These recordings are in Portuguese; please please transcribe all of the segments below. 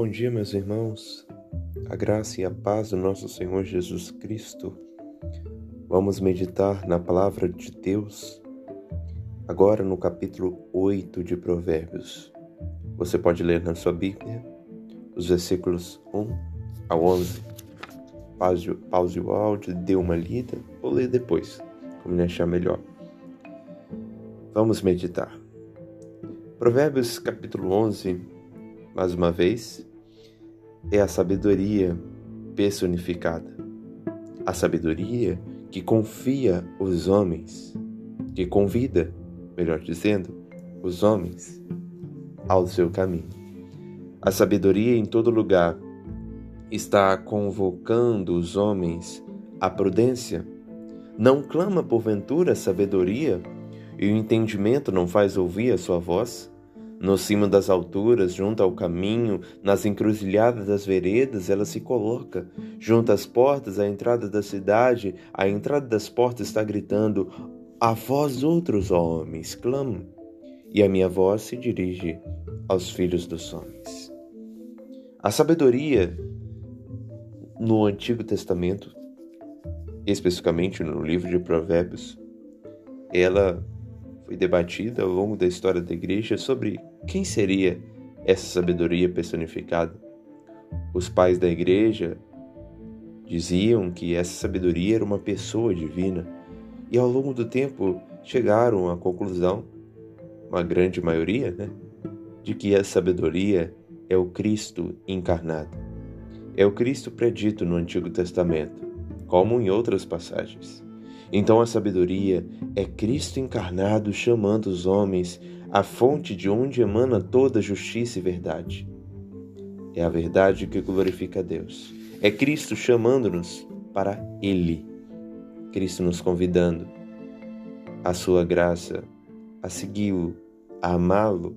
Bom dia, meus irmãos. A graça e a paz do nosso Senhor Jesus Cristo. Vamos meditar na palavra de Deus agora no capítulo 8 de Provérbios. Você pode ler na sua Bíblia os versículos 1 ao 11. Pause, pause o áudio, dê uma lida ou lê depois, como lhe achar melhor. Vamos meditar. Provérbios capítulo 11, mais uma vez, é a sabedoria personificada. A sabedoria que confia os homens, que convida, melhor dizendo, os homens ao seu caminho. A sabedoria em todo lugar está convocando os homens à prudência. Não clama porventura sabedoria e o entendimento não faz ouvir a sua voz? No cimo das alturas, junto ao caminho, nas encruzilhadas das veredas, ela se coloca. Junto às portas, à entrada da cidade, a entrada das portas está gritando: A vós outros homens, clamo. E a minha voz se dirige aos filhos dos homens. A sabedoria no Antigo Testamento, especificamente no livro de Provérbios, ela foi debatida ao longo da história da igreja sobre quem seria essa sabedoria personificada. Os pais da igreja diziam que essa sabedoria era uma pessoa divina e ao longo do tempo chegaram à conclusão, uma grande maioria, né, de que a sabedoria é o Cristo encarnado. É o Cristo predito no Antigo Testamento, como em outras passagens. Então a sabedoria é Cristo encarnado chamando os homens à fonte de onde emana toda justiça e verdade. É a verdade que glorifica a Deus. É Cristo chamando-nos para Ele. Cristo nos convidando à sua graça, a segui-lo, a amá-lo,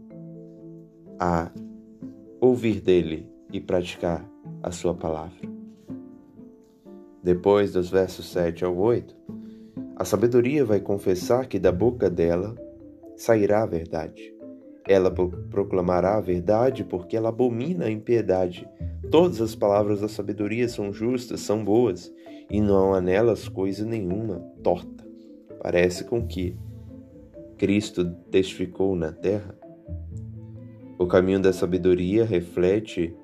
a ouvir dele e praticar a sua palavra. Depois dos versos 7 ao 8, a sabedoria vai confessar que da boca dela sairá a verdade. Ela proclamará a verdade porque ela abomina a impiedade. Todas as palavras da sabedoria são justas, são boas, e não há nelas coisa nenhuma torta. Parece com que Cristo testificou na terra. O caminho da sabedoria reflete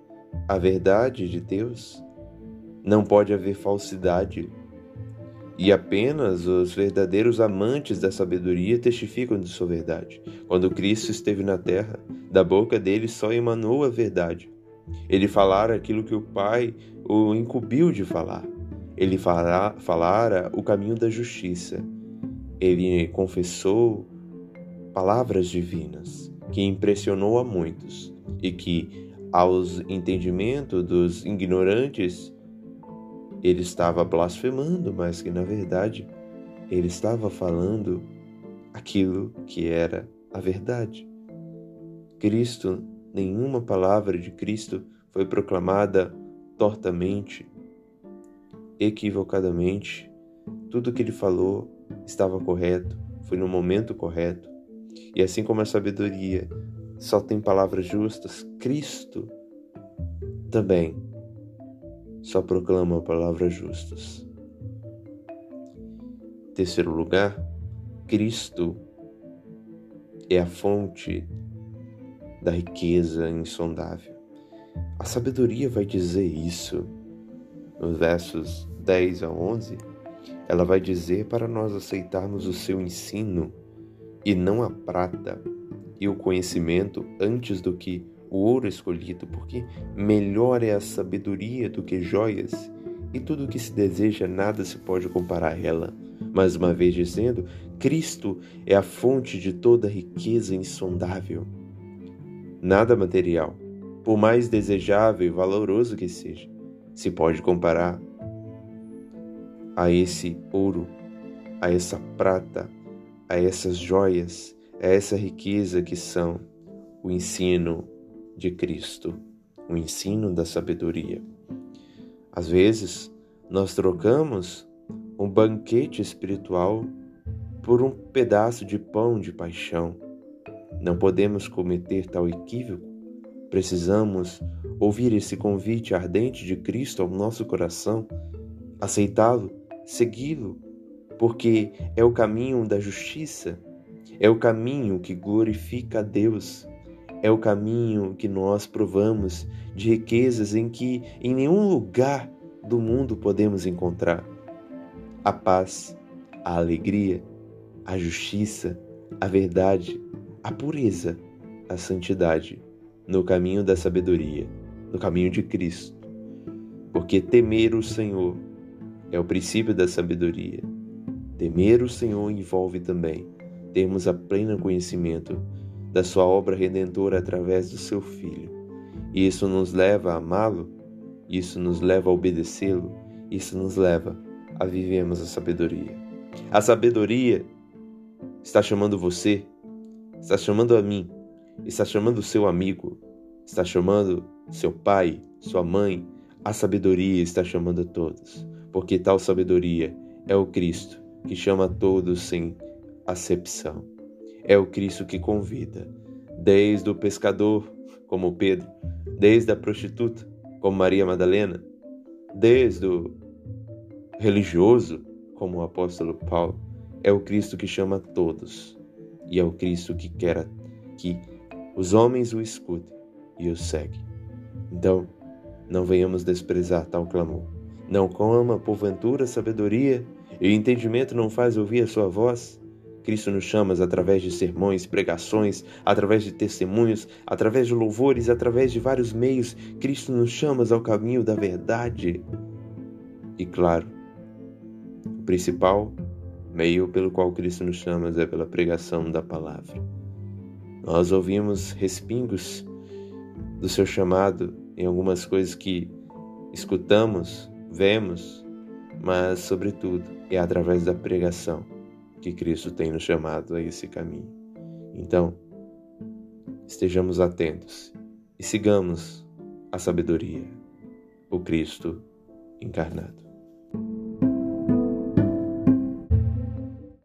a verdade de Deus. Não pode haver falsidade, e apenas os verdadeiros amantes da sabedoria testificam de sua verdade. Quando Cristo esteve na terra, da boca dele só emanou a verdade. Ele falara aquilo que o Pai o incumbiu de falar. Ele falara, falara o caminho da justiça. Ele confessou palavras divinas que impressionou a muitos e que, aos entendimentos dos ignorantes, ele estava blasfemando, mas que na verdade ele estava falando aquilo que era a verdade. Cristo, nenhuma palavra de Cristo foi proclamada tortamente, equivocadamente. Tudo que ele falou estava correto, foi no momento correto. E assim como a sabedoria só tem palavras justas, Cristo também só proclama palavras justas. Terceiro lugar, Cristo é a fonte da riqueza insondável. A sabedoria vai dizer isso. Nos versos 10 a 11, ela vai dizer para nós aceitarmos o seu ensino e não a prata e o conhecimento antes do que o ouro escolhido, porque melhor é a sabedoria do que joias, e tudo o que se deseja nada se pode comparar a ela. Mais uma vez dizendo, Cristo é a fonte de toda riqueza insondável. Nada material, por mais desejável e valoroso que seja, se pode comparar a esse ouro, a essa prata, a essas joias, a essa riqueza que são o ensino, de Cristo, o ensino da sabedoria. Às vezes, nós trocamos um banquete espiritual por um pedaço de pão de paixão. Não podemos cometer tal equívoco, Precisamos ouvir esse convite ardente de Cristo ao nosso coração, aceitá-lo, segui-lo, porque é o caminho da justiça, é o caminho que glorifica a Deus, é o caminho que nós provamos de riquezas em que em nenhum lugar do mundo podemos encontrar. A paz, a alegria, a justiça, a verdade, a pureza, a santidade no caminho da sabedoria, no caminho de Cristo. Porque temer o Senhor é o princípio da sabedoria. Temer o Senhor envolve também termos a pleno conhecimento da sua obra redentora através do seu Filho. E isso nos leva a amá-lo, isso nos leva a obedecê-lo, isso nos leva a vivermos a sabedoria. A sabedoria está chamando você, está chamando a mim está chamando seu amigo, está chamando seu pai, sua mãe, a sabedoria está chamando a todos, porque tal sabedoria é o Cristo que chama a todos sem acepção. É o Cristo que convida, desde o pescador, como Pedro, desde a prostituta, como Maria Madalena, desde o religioso, como o apóstolo Paulo. É o Cristo que chama todos, e é o Cristo que quer que os homens o escutem e o seguem. Então, não venhamos desprezar tal clamor. Não coma, porventura, sabedoria, e o entendimento não faz ouvir a sua voz? Cristo nos chama através de sermões, pregações, através de testemunhos, através de louvores, através de vários meios. Cristo nos chama ao caminho da verdade. E claro, o principal meio pelo qual Cristo nos chama é pela pregação da palavra. Nós ouvimos respingos do seu chamado em algumas coisas que escutamos, vemos, mas, sobretudo, é através da pregação que Cristo tem nos chamado a esse caminho. Então, estejamos atentos e sigamos a sabedoria, o Cristo encarnado.